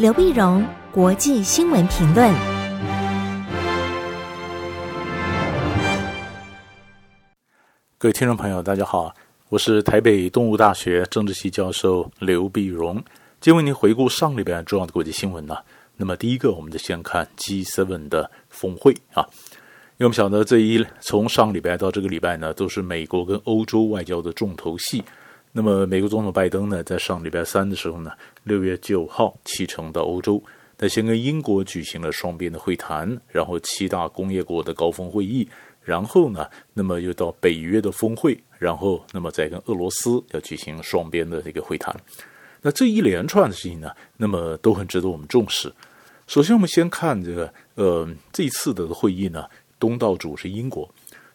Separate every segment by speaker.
Speaker 1: 刘碧荣，国际新闻评论。
Speaker 2: 各位听众朋友，大家好，我是台北东吴大学政治系教授刘碧荣，今天为您回顾上礼拜重要的国际新闻呢。那么第一个，我们就先看 G7 的峰会啊，因为我们晓得这一从上礼拜到这个礼拜呢，都是美国跟欧洲外交的重头戏。那么，美国总统拜登呢，在上礼拜三的时候呢，六月九号启程到欧洲，他先跟英国举行了双边的会谈，然后七大工业国的高峰会议，然后呢，那么又到北约的峰会，然后那么再跟俄罗斯要举行双边的这个会谈。那这一连串的事情呢，那么都很值得我们重视。首先，我们先看这个，呃，这一次的会议呢，东道主是英国，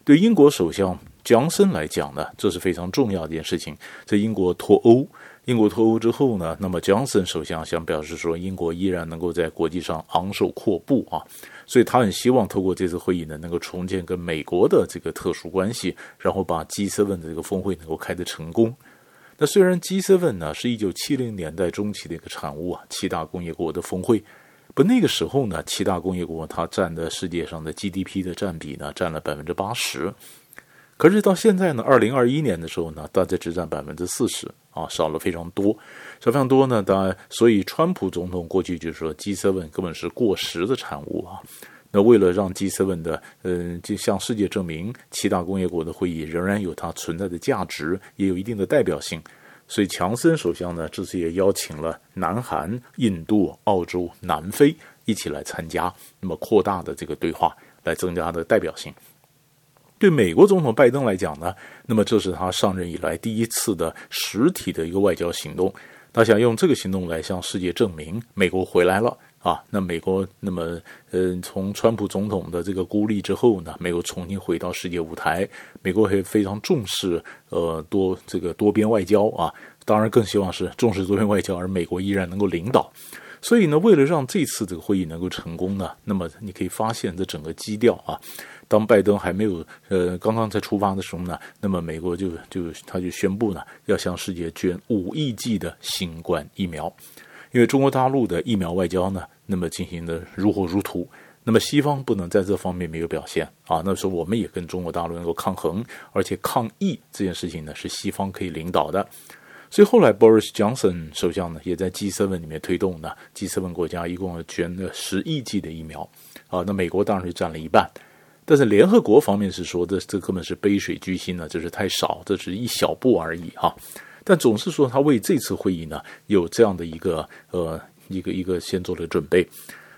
Speaker 2: 对英国首相。强森来讲呢，这是非常重要的一件事情。在英国脱欧，英国脱欧之后呢，那么强森首相想表示说，英国依然能够在国际上昂首阔步啊，所以他很希望透过这次会议呢，能够重建跟美国的这个特殊关系，然后把 G7 的这个峰会能够开得成功。那虽然 G7 呢是一九七零年代中期的一个产物啊，七大工业国的峰会，不那个时候呢，七大工业国它占的世界上的 GDP 的占比呢，占了百分之八十。可是到现在呢，二零二一年的时候呢，大概只占百分之四十啊，少了非常多，少非常多呢。当然，所以川普总统过去就说 G7 根本是过时的产物啊。那为了让 G7 的嗯，就向世界证明七大工业国的会议仍然有它存在的价值，也有一定的代表性，所以强森首相呢，这次也邀请了南韩、印度、澳洲、南非一起来参加，那么扩大的这个对话，来增加它的代表性。对美国总统拜登来讲呢，那么这是他上任以来第一次的实体的一个外交行动，他想用这个行动来向世界证明美国回来了啊。那美国那么呃，从川普总统的这个孤立之后呢，美国重新回到世界舞台，美国也非常重视呃多这个多边外交啊，当然更希望是重视多边外交，而美国依然能够领导。所以呢，为了让这次这个会议能够成功呢，那么你可以发现这整个基调啊。当拜登还没有呃刚刚在出发的时候呢，那么美国就就他就宣布呢，要向世界捐五亿剂的新冠疫苗，因为中国大陆的疫苗外交呢，那么进行的如火如荼，那么西方不能在这方面没有表现。啊，那时候我们也跟中国大陆能够抗衡，而且抗疫这件事情呢是西方可以领导的，所以后来 Boris Johnson 首相呢也在 G7 里面推动呢，G7 国家一共捐了十亿剂的疫苗啊，那美国当然是占了一半。但是联合国方面是说，这这根本是杯水车薪呢，这是太少，这只是一小步而已哈。但总是说他为这次会议呢有这样的一个呃一个一个先做了准备。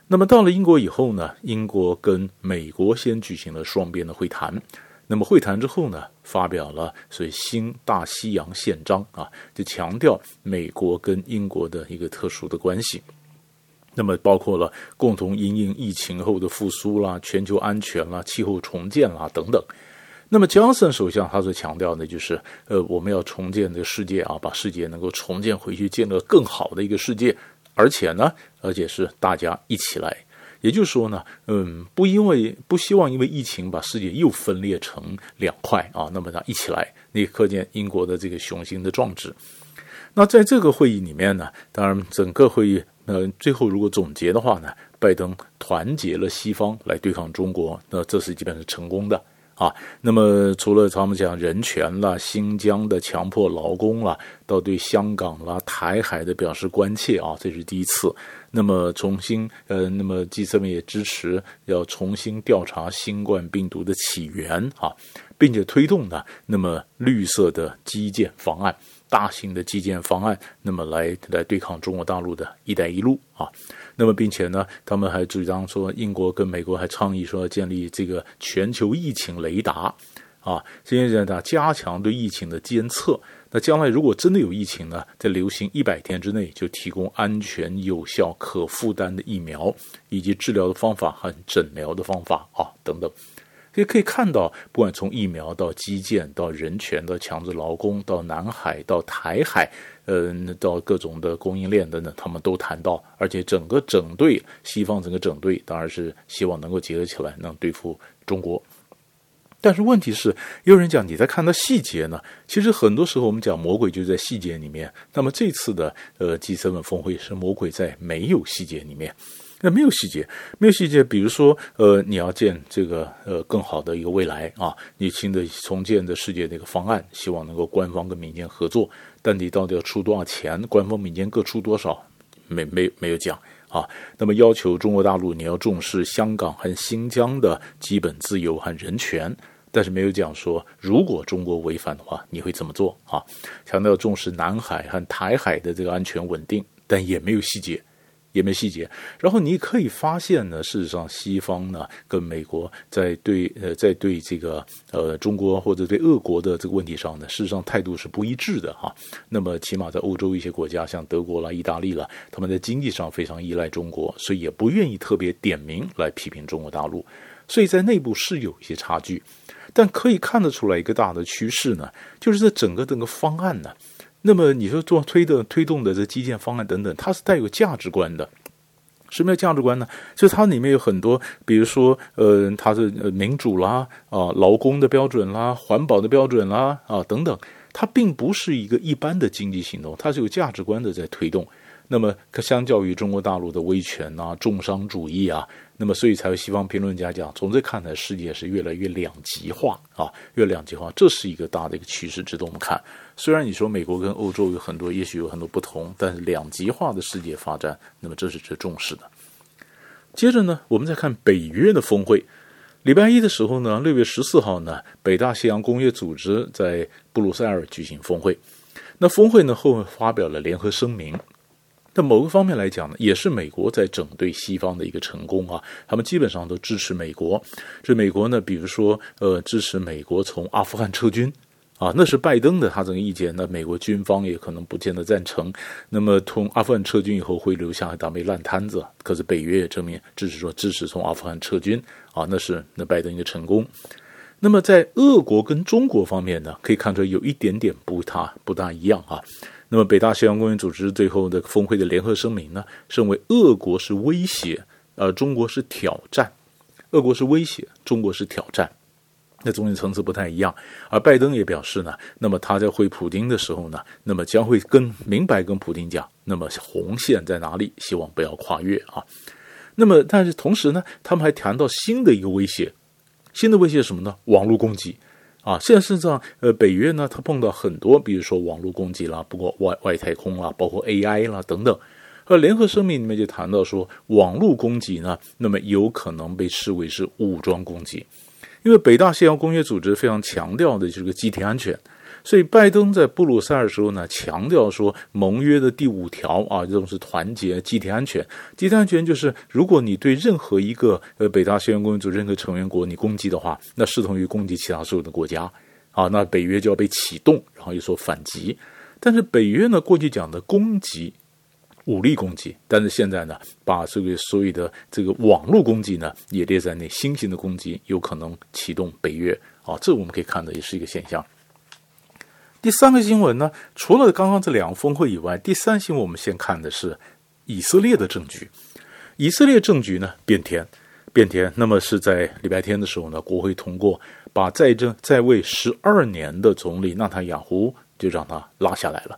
Speaker 2: 那么到了英国以后呢，英国跟美国先举行了双边的会谈。那么会谈之后呢，发表了所谓新大西洋宪章啊，就强调美国跟英国的一个特殊的关系。那么包括了共同因应疫情后的复苏啦、全球安全啦、气候重建啦等等。那么江森首相他所强调的就是，呃，我们要重建这个世界啊，把世界能够重建回去，建立更好的一个世界。而且呢，而且是大家一起来。也就是说呢，嗯，不因为不希望因为疫情把世界又分裂成两块啊，那么他一起来，你可见英国的这个雄心的壮志。那在这个会议里面呢，当然整个会议。呃最后如果总结的话呢，拜登团结了西方来对抗中国，那这是基本是成功的啊。那么除了他们讲人权啦、新疆的强迫劳工啦，到对香港啦、台海的表示关切啊，这是第一次。那么重新呃，那么 G7 也支持要重新调查新冠病毒的起源啊，并且推动呢，那么绿色的基建方案。大型的基建方案，那么来来对抗中国大陆的一带一路啊，那么并且呢，他们还主张说，英国跟美国还倡议说要建立这个全球疫情雷达啊，现在呢加强对疫情的监测，那将来如果真的有疫情呢，在流行一百天之内就提供安全、有效、可负担的疫苗，以及治疗的方法和诊疗的方法啊等等。也可以看到，不管从疫苗到基建，到人权，到强制劳工，到南海，到台海，嗯，到各种的供应链等等，他们都谈到，而且整个整队，西方整个整队当然是希望能够结合起来，能对付中国。但是问题是，有人讲你在看到细节呢？其实很多时候我们讲魔鬼就在细节里面。那么这次的呃 G7 峰会是魔鬼在没有细节里面。那没有细节，没有细节。比如说，呃，你要建这个呃更好的一个未来啊，你新的重建的世界的一个方案，希望能够官方跟民间合作，但你到底要出多少钱？官方民间各出多少？没没没有讲啊。那么要求中国大陆你要重视香港和新疆的基本自由和人权，但是没有讲说如果中国违反的话，你会怎么做啊？强调重视南海和台海的这个安全稳定，但也没有细节。也没细节，然后你可以发现呢，事实上西方呢跟美国在对呃在对这个呃中国或者对俄国的这个问题上呢，事实上态度是不一致的哈。那么起码在欧洲一些国家，像德国啦、意大利啦，他们在经济上非常依赖中国，所以也不愿意特别点名来批评中国大陆，所以在内部是有一些差距，但可以看得出来一个大的趋势呢，就是这整个这个方案呢。那么你说做推的推动的这基建方案等等，它是带有价值观的。什么叫价值观呢？就是它里面有很多，比如说，呃，它是民主啦，啊，劳工的标准啦，环保的标准啦，啊，等等。它并不是一个一般的经济行动，它是有价值观的在推动。那么，相较于中国大陆的威权啊、重商主义啊，那么所以才有西方评论家讲，从这看来，世界是越来越两极化啊，越两极化，这是一个大的一个趋势，值得我们看。虽然你说美国跟欧洲有很多，也许有很多不同，但是两极化的世界发展，那么这是值得重视的。接着呢，我们再看北约的峰会，礼拜一的时候呢，六月十四号呢，北大西洋公约组织在布鲁塞尔举行峰会，那峰会呢后面发表了联合声明。在某个方面来讲呢，也是美国在整对西方的一个成功啊。他们基本上都支持美国。这美国呢，比如说，呃，支持美国从阿富汗撤军啊，那是拜登的他这个意见。那美国军方也可能不见得赞成。那么从阿富汗撤军以后，会留下一大枚烂摊子。可是北约也正面支持说支持从阿富汗撤军啊，那是那拜登一个成功。那么在俄国跟中国方面呢，可以看出有一点点不大不大一样啊。那么，北大西洋公约组织最后的峰会的联合声明呢，认为俄国是威胁，而，中国是挑战。俄国是威胁，中国是挑战。那中间层次不太一样。而拜登也表示呢，那么他在会普京的时候呢，那么将会跟明白跟普京讲，那么红线在哪里，希望不要跨越啊。那么，但是同时呢，他们还谈到新的一个威胁，新的威胁是什么呢？网络攻击。啊，现在事实上，呃，北约呢，它碰到很多，比如说网络攻击啦，包括外外太空啦，包括 AI 啦等等。而联合声明里面就谈到说，网络攻击呢，那么有可能被视为是武装攻击，因为北大西洋公约组织非常强调的就是个集体安全。所以，拜登在布鲁塞尔时候呢，强调说，盟约的第五条啊，这种是团结、集体安全。集体安全就是，如果你对任何一个呃北大西洋公约组织任何成员国你攻击的话，那视同于攻击其他所有的国家啊，那北约就要被启动，然后又说反击。但是北约呢，过去讲的攻击、武力攻击，但是现在呢，把这个所谓的这个网络攻击呢，也列在内，新型的攻击有可能启动北约啊，这我们可以看的也是一个现象。第三个新闻呢，除了刚刚这两个峰会以外，第三新闻我们先看的是以色列的政局。以色列政局呢变天，变天。那么是在礼拜天的时候呢，国会通过把在政在位十二年的总理纳坦雅胡就让他拉下来了。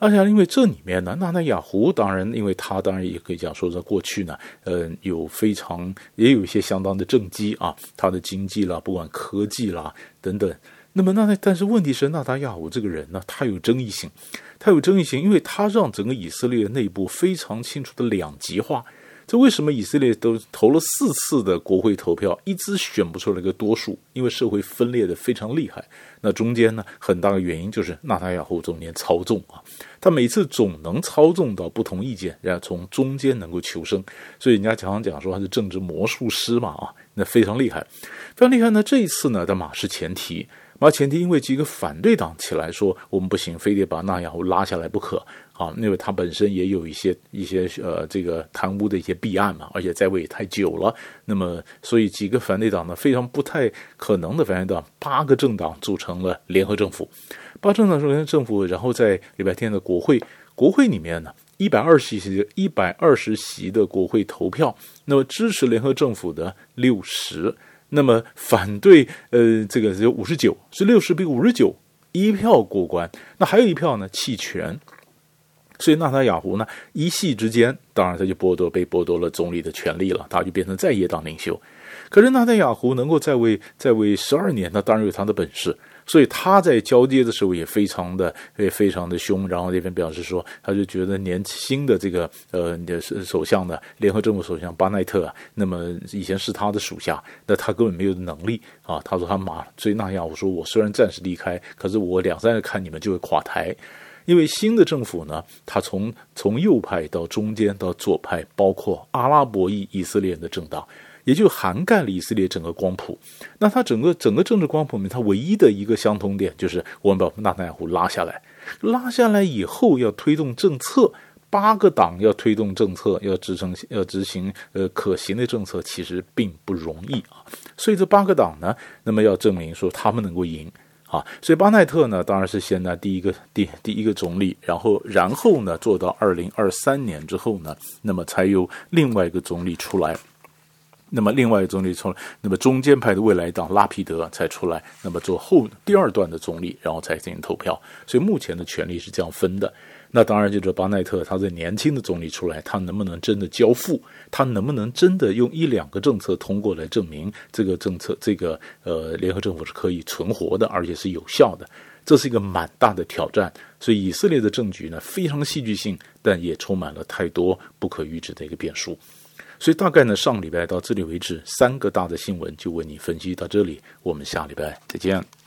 Speaker 2: 而且，因为这里面呢，纳纳亚胡当然，因为他当然也可以讲说，在过去呢，呃，有非常也有一些相当的政绩啊，他的经济啦，不管科技啦等等。那么，那但是问题是，纳塔亚胡这个人呢，他有争议性，他有争议性，因为他让整个以色列内部非常清楚的两极化。这为什么以色列都投了四次的国会投票，一直选不出来个多数？因为社会分裂的非常厉害。那中间呢，很大的原因就是纳塔亚胡中间操纵啊，他每次总能操纵到不同意见，然后从中间能够求生。所以人家常常讲说他是政治魔术师嘛啊，那非常厉害，非常厉害呢。这一次呢，他马失前提。而前提，因为几个反对党起来说，我们不行，非得把纳雅胡拉下来不可啊！因为他本身也有一些一些呃这个贪污的一些弊案嘛，而且在位也太久了。那么，所以几个反对党呢，非常不太可能的反对党，八个政党组成了联合政府。八政党组成政府，然后在礼拜天的国会，国会里面呢，一百二十席一百二十席的国会投票，那么支持联合政府的六十。那么反对呃这个是有五十九，是六十比五十九，一票过关。那还有一票呢弃权。所以纳塔雅胡呢一夕之间，当然他就剥夺被剥夺了总理的权利了，他就变成在野党领袖。可是纳塔雅胡能够在位在位十二年，那当然有他的本事。所以他在交接的时候也非常的也非常的凶，然后那边表示说，他就觉得年轻的这个呃首相呢，联合政府首相巴奈特，那么以前是他的属下，那他根本没有能力啊。他说他马，所以纳塔雅胡说，我虽然暂时离开，可是我两三个看你们就会垮台，因为新的政府呢，它从从右派到中间到左派，包括阿拉伯裔以色列人的政党。也就涵盖了以色列整个光谱，那它整个整个政治光谱里面，它唯一的一个相通点就是我们把纳坦雅胡拉下来，拉下来以后要推动政策，八个党要推动政策，要执行要执行呃可行的政策，其实并不容易啊。所以这八个党呢，那么要证明说他们能够赢啊。所以巴奈特呢，当然是现在第一个第第一个总理，然后然后呢做到二零二三年之后呢，那么才有另外一个总理出来。那么另外一个总理从，那么中间派的未来党拉皮德才出来，那么做后第二段的总理，然后才进行投票。所以目前的权力是这样分的。那当然就是巴奈特，他在年轻的总理出来，他能不能真的交付？他能不能真的用一两个政策通过来证明这个政策，这个呃联合政府是可以存活的，而且是有效的？这是一个蛮大的挑战。所以以色列的政局呢，非常戏剧性，但也充满了太多不可预知的一个变数。所以大概呢，上礼拜到这里为止，三个大的新闻就为你分析到这里。我们下礼拜再见。